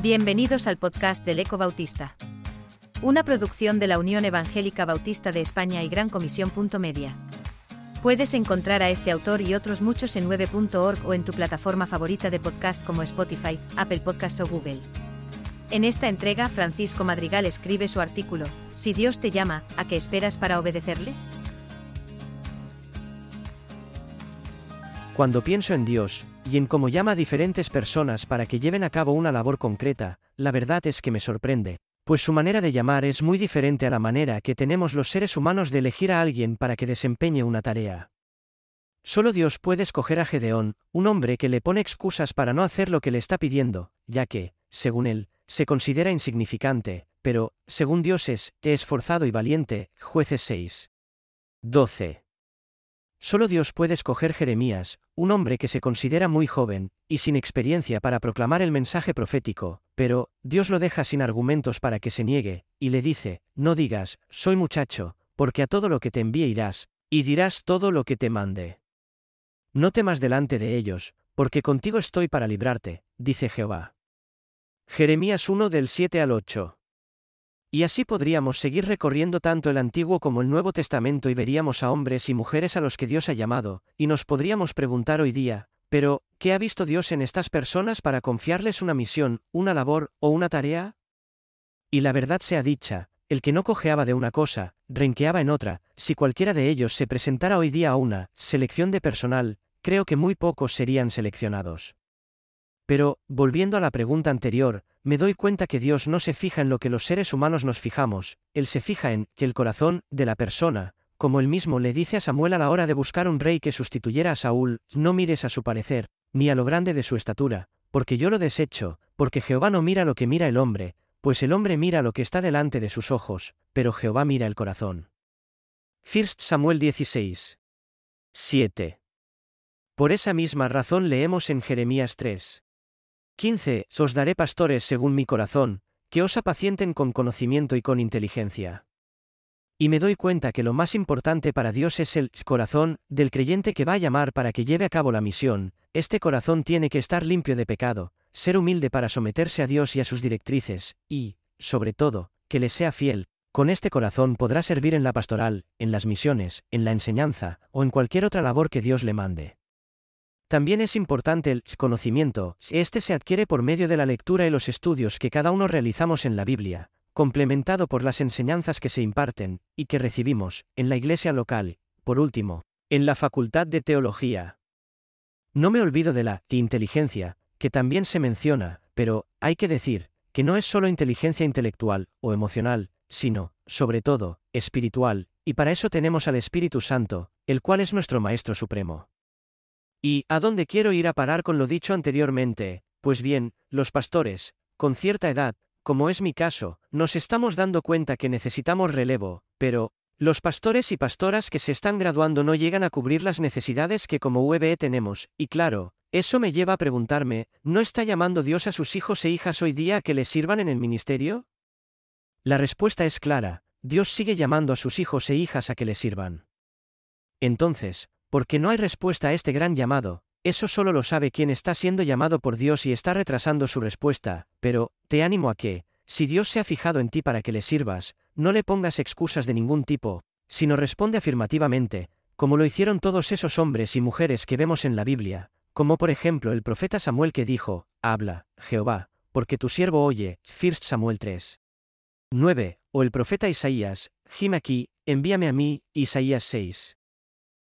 Bienvenidos al podcast del Eco Bautista. Una producción de la Unión Evangélica Bautista de España y Gran Comisión. Media. Puedes encontrar a este autor y otros muchos en 9.org o en tu plataforma favorita de podcast como Spotify, Apple Podcasts o Google. En esta entrega, Francisco Madrigal escribe su artículo, Si Dios te llama, ¿a qué esperas para obedecerle? Cuando pienso en Dios, y en cómo llama a diferentes personas para que lleven a cabo una labor concreta, la verdad es que me sorprende, pues su manera de llamar es muy diferente a la manera que tenemos los seres humanos de elegir a alguien para que desempeñe una tarea. Solo Dios puede escoger a Gedeón, un hombre que le pone excusas para no hacer lo que le está pidiendo, ya que, según él, se considera insignificante, pero, según Dios es, esforzado y valiente, jueces 6. 12. Solo Dios puede escoger Jeremías, un hombre que se considera muy joven, y sin experiencia para proclamar el mensaje profético, pero, Dios lo deja sin argumentos para que se niegue, y le dice, no digas, soy muchacho, porque a todo lo que te envíe irás, y dirás todo lo que te mande. No temas delante de ellos, porque contigo estoy para librarte, dice Jehová. Jeremías 1 del 7 al 8. Y así podríamos seguir recorriendo tanto el Antiguo como el Nuevo Testamento y veríamos a hombres y mujeres a los que Dios ha llamado, y nos podríamos preguntar hoy día, pero, ¿qué ha visto Dios en estas personas para confiarles una misión, una labor o una tarea? Y la verdad sea dicha, el que no cojeaba de una cosa, renqueaba en otra, si cualquiera de ellos se presentara hoy día a una selección de personal, creo que muy pocos serían seleccionados. Pero, volviendo a la pregunta anterior, me doy cuenta que Dios no se fija en lo que los seres humanos nos fijamos, Él se fija en que el corazón de la persona, como él mismo le dice a Samuel a la hora de buscar un rey que sustituyera a Saúl, no mires a su parecer, ni a lo grande de su estatura, porque yo lo desecho, porque Jehová no mira lo que mira el hombre, pues el hombre mira lo que está delante de sus ojos, pero Jehová mira el corazón. First Samuel 16. 7. Por esa misma razón leemos en Jeremías 3. 15. Os daré pastores según mi corazón, que os apacienten con conocimiento y con inteligencia. Y me doy cuenta que lo más importante para Dios es el corazón del creyente que va a llamar para que lleve a cabo la misión, este corazón tiene que estar limpio de pecado, ser humilde para someterse a Dios y a sus directrices, y, sobre todo, que le sea fiel, con este corazón podrá servir en la pastoral, en las misiones, en la enseñanza, o en cualquier otra labor que Dios le mande. También es importante el conocimiento, este se adquiere por medio de la lectura y los estudios que cada uno realizamos en la Biblia, complementado por las enseñanzas que se imparten, y que recibimos, en la iglesia local, por último, en la Facultad de Teología. No me olvido de la inteligencia, que también se menciona, pero, hay que decir, que no es solo inteligencia intelectual o emocional, sino, sobre todo, espiritual, y para eso tenemos al Espíritu Santo, el cual es nuestro Maestro Supremo. ¿Y a dónde quiero ir a parar con lo dicho anteriormente? Pues bien, los pastores, con cierta edad, como es mi caso, nos estamos dando cuenta que necesitamos relevo, pero, los pastores y pastoras que se están graduando no llegan a cubrir las necesidades que como UEBE tenemos, y claro, eso me lleva a preguntarme, ¿no está llamando Dios a sus hijos e hijas hoy día a que le sirvan en el ministerio? La respuesta es clara, Dios sigue llamando a sus hijos e hijas a que le sirvan. Entonces, porque no hay respuesta a este gran llamado, eso solo lo sabe quien está siendo llamado por Dios y está retrasando su respuesta, pero, te animo a que, si Dios se ha fijado en ti para que le sirvas, no le pongas excusas de ningún tipo, sino responde afirmativamente, como lo hicieron todos esos hombres y mujeres que vemos en la Biblia, como por ejemplo el profeta Samuel que dijo, Habla, Jehová, porque tu siervo oye, 1 Samuel 3. 9. O el profeta Isaías, Gime aquí, envíame a mí, Isaías 6.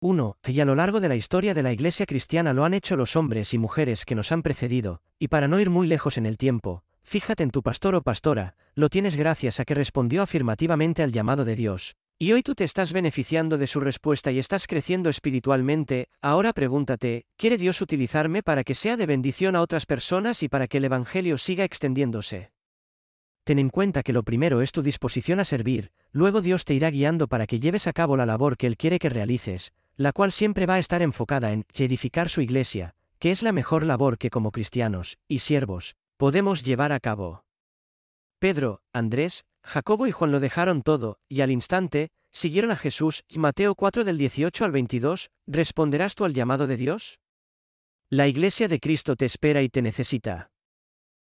1. Y a lo largo de la historia de la Iglesia cristiana lo han hecho los hombres y mujeres que nos han precedido, y para no ir muy lejos en el tiempo, fíjate en tu pastor o pastora, lo tienes gracias a que respondió afirmativamente al llamado de Dios. Y hoy tú te estás beneficiando de su respuesta y estás creciendo espiritualmente, ahora pregúntate, ¿quiere Dios utilizarme para que sea de bendición a otras personas y para que el Evangelio siga extendiéndose? Ten en cuenta que lo primero es tu disposición a servir, luego Dios te irá guiando para que lleves a cabo la labor que Él quiere que realices, la cual siempre va a estar enfocada en edificar su iglesia, que es la mejor labor que como cristianos y siervos podemos llevar a cabo. Pedro, Andrés, Jacobo y Juan lo dejaron todo, y al instante, siguieron a Jesús, y Mateo 4 del 18 al 22, ¿responderás tú al llamado de Dios? La iglesia de Cristo te espera y te necesita.